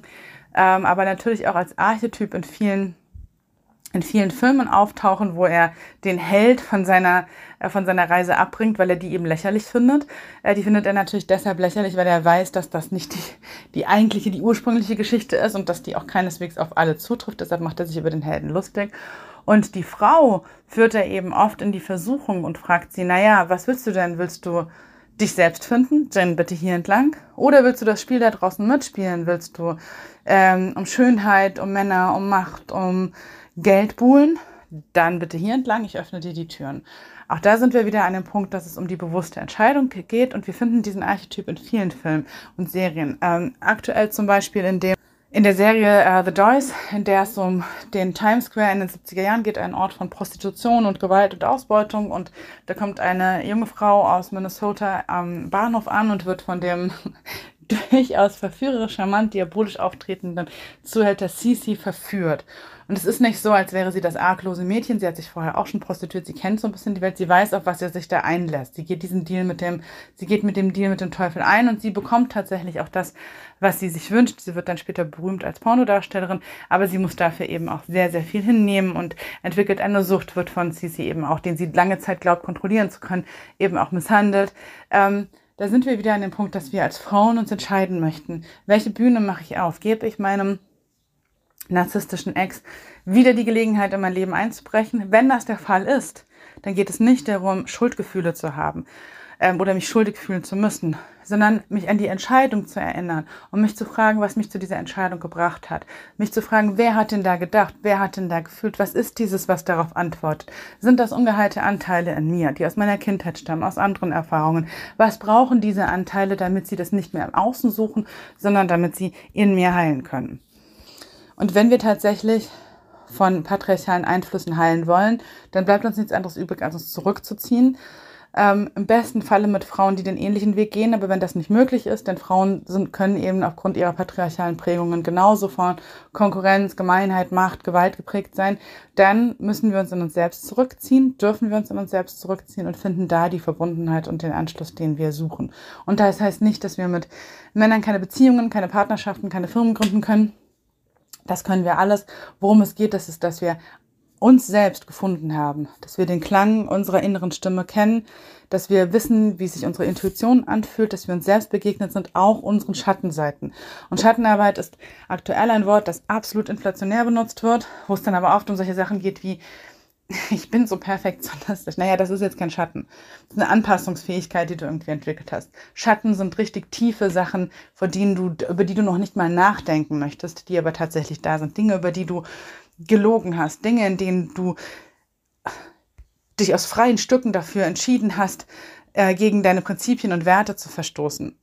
ähm, aber natürlich auch als Archetyp in vielen in vielen Filmen auftauchen, wo er den Held von seiner, äh, von seiner Reise abbringt, weil er die eben lächerlich findet. Äh, die findet er natürlich deshalb lächerlich, weil er weiß, dass das nicht die, die eigentliche, die ursprüngliche Geschichte ist und dass die auch keineswegs auf alle zutrifft. Deshalb macht er sich über den Helden lustig. Und die Frau führt er eben oft in die Versuchung und fragt sie, naja, was willst du denn? Willst du dich selbst finden, dann bitte hier entlang. Oder willst du das Spiel da draußen mitspielen? Willst du ähm, um Schönheit, um Männer, um Macht, um Geld buhlen, dann bitte hier entlang, ich öffne dir die Türen. Auch da sind wir wieder an dem Punkt, dass es um die bewusste Entscheidung geht und wir finden diesen Archetyp in vielen Filmen und Serien. Ähm, aktuell zum Beispiel in dem in der Serie uh, The Doors, in der es um den Times Square in den 70er Jahren geht, ein Ort von Prostitution und Gewalt und Ausbeutung. Und da kommt eine junge Frau aus Minnesota am Bahnhof an und wird von dem durchaus verführerisch, charmant, diabolisch auftretenden Zuhälter Cece verführt. Und es ist nicht so, als wäre sie das arglose Mädchen. Sie hat sich vorher auch schon prostituiert. Sie kennt so ein bisschen die Welt. Sie weiß, auf was er sich da einlässt. Sie geht diesen Deal mit dem, sie geht mit dem Deal mit dem Teufel ein und sie bekommt tatsächlich auch das, was sie sich wünscht. Sie wird dann später berühmt als Pornodarstellerin, aber sie muss dafür eben auch sehr, sehr viel hinnehmen und entwickelt eine Sucht, wird von Sisi eben auch, den sie lange Zeit glaubt, kontrollieren zu können, eben auch misshandelt. Ähm, da sind wir wieder an dem Punkt, dass wir als Frauen uns entscheiden möchten. Welche Bühne mache ich auf? Gebe ich meinem narzisstischen Ex wieder die Gelegenheit, in mein Leben einzubrechen. Wenn das der Fall ist, dann geht es nicht darum, Schuldgefühle zu haben ähm, oder mich schuldig fühlen zu müssen, sondern mich an die Entscheidung zu erinnern und mich zu fragen, was mich zu dieser Entscheidung gebracht hat. Mich zu fragen, wer hat denn da gedacht, wer hat denn da gefühlt, was ist dieses, was darauf antwortet? Sind das ungeheilte Anteile in mir, die aus meiner Kindheit stammen, aus anderen Erfahrungen? Was brauchen diese Anteile, damit sie das nicht mehr im Außen suchen, sondern damit sie in mir heilen können? Und wenn wir tatsächlich von patriarchalen Einflüssen heilen wollen, dann bleibt uns nichts anderes übrig, als uns zurückzuziehen. Ähm, Im besten Falle mit Frauen, die den ähnlichen Weg gehen, aber wenn das nicht möglich ist, denn Frauen sind, können eben aufgrund ihrer patriarchalen Prägungen genauso von Konkurrenz, Gemeinheit, Macht, Gewalt geprägt sein, dann müssen wir uns in uns selbst zurückziehen, dürfen wir uns in uns selbst zurückziehen und finden da die Verbundenheit und den Anschluss, den wir suchen. Und das heißt nicht, dass wir mit Männern keine Beziehungen, keine Partnerschaften, keine Firmen gründen können das können wir alles. Worum es geht, das ist, dass wir uns selbst gefunden haben, dass wir den Klang unserer inneren Stimme kennen, dass wir wissen, wie sich unsere Intuition anfühlt, dass wir uns selbst begegnet sind, auch unseren Schattenseiten. Und Schattenarbeit ist aktuell ein Wort, das absolut inflationär benutzt wird, wo es dann aber oft um solche Sachen geht wie, ich bin so perfektionistisch. Naja, das ist jetzt kein Schatten. Das ist eine Anpassungsfähigkeit, die du irgendwie entwickelt hast. Schatten sind richtig tiefe Sachen, vor denen du, über die du noch nicht mal nachdenken möchtest, die aber tatsächlich da sind. Dinge, über die du gelogen hast. Dinge, in denen du dich aus freien Stücken dafür entschieden hast, äh, gegen deine Prinzipien und Werte zu verstoßen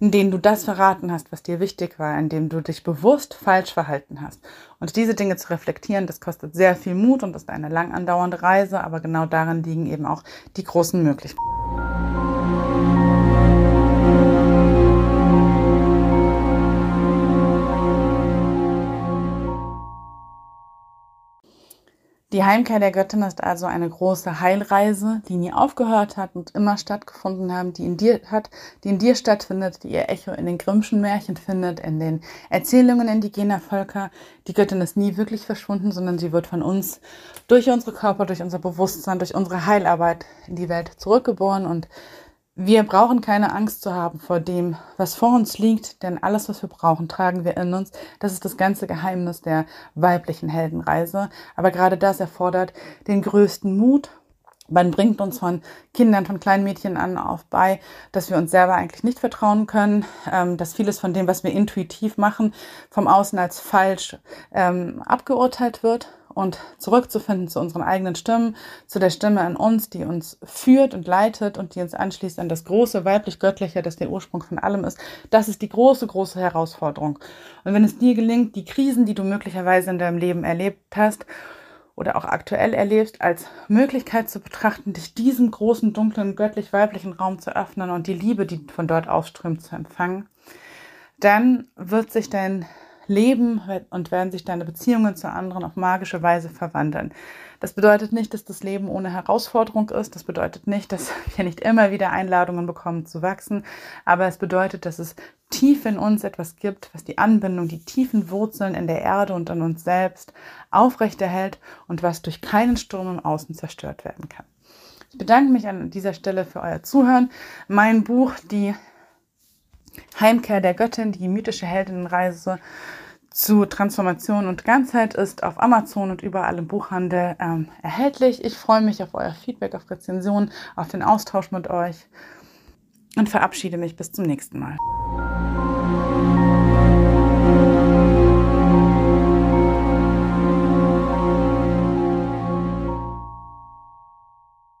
in denen du das verraten hast, was dir wichtig war, in dem du dich bewusst falsch verhalten hast. Und diese Dinge zu reflektieren, das kostet sehr viel Mut und ist eine lang andauernde Reise, aber genau darin liegen eben auch die großen Möglichkeiten. Die Heimkehr der Göttin ist also eine große Heilreise, die nie aufgehört hat und immer stattgefunden haben, die in dir hat, die in dir stattfindet, die ihr Echo in den Grimmschen Märchen findet, in den Erzählungen indigener Völker. Die Göttin ist nie wirklich verschwunden, sondern sie wird von uns durch unsere Körper, durch unser Bewusstsein, durch unsere Heilarbeit in die Welt zurückgeboren und wir brauchen keine Angst zu haben vor dem, was vor uns liegt, denn alles, was wir brauchen, tragen wir in uns. Das ist das ganze Geheimnis der weiblichen Heldenreise. Aber gerade das erfordert den größten Mut. Man bringt uns von Kindern, von kleinen Mädchen an auf bei, dass wir uns selber eigentlich nicht vertrauen können, ähm, dass vieles von dem, was wir intuitiv machen, vom Außen als falsch ähm, abgeurteilt wird und zurückzufinden zu unseren eigenen Stimmen, zu der Stimme in uns, die uns führt und leitet und die uns anschließt an das große weiblich-göttliche, das der Ursprung von allem ist. Das ist die große, große Herausforderung. Und wenn es dir gelingt, die Krisen, die du möglicherweise in deinem Leben erlebt hast oder auch aktuell erlebst, als Möglichkeit zu betrachten, dich diesem großen, dunklen, göttlich-weiblichen Raum zu öffnen und die Liebe, die von dort ausströmt, zu empfangen, dann wird sich dein leben und werden sich deine Beziehungen zu anderen auf magische Weise verwandeln. Das bedeutet nicht, dass das Leben ohne Herausforderung ist. Das bedeutet nicht, dass wir nicht immer wieder Einladungen bekommen zu wachsen. Aber es bedeutet, dass es tief in uns etwas gibt, was die Anbindung, die tiefen Wurzeln in der Erde und in uns selbst aufrechterhält und was durch keinen Sturm im Außen zerstört werden kann. Ich bedanke mich an dieser Stelle für euer Zuhören. Mein Buch, die Heimkehr der Göttin, die mythische Heldinnenreise zu Transformation und Ganzheit ist auf Amazon und überall im Buchhandel ähm, erhältlich. Ich freue mich auf euer Feedback, auf Rezensionen, auf den Austausch mit euch und verabschiede mich bis zum nächsten Mal.